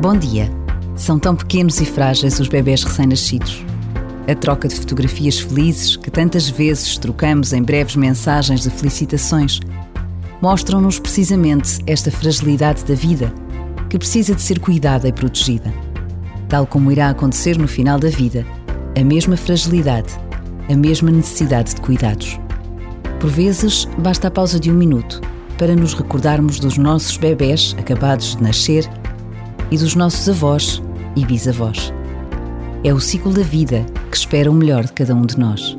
Bom dia. São tão pequenos e frágeis os bebés recém-nascidos. A troca de fotografias felizes que tantas vezes trocamos em breves mensagens de felicitações mostram-nos precisamente esta fragilidade da vida que precisa de ser cuidada e protegida. Tal como irá acontecer no final da vida, a mesma fragilidade, a mesma necessidade de cuidados. Por vezes, basta a pausa de um minuto para nos recordarmos dos nossos bebés acabados de nascer e dos nossos avós e bisavós. É o ciclo da vida que espera o melhor de cada um de nós.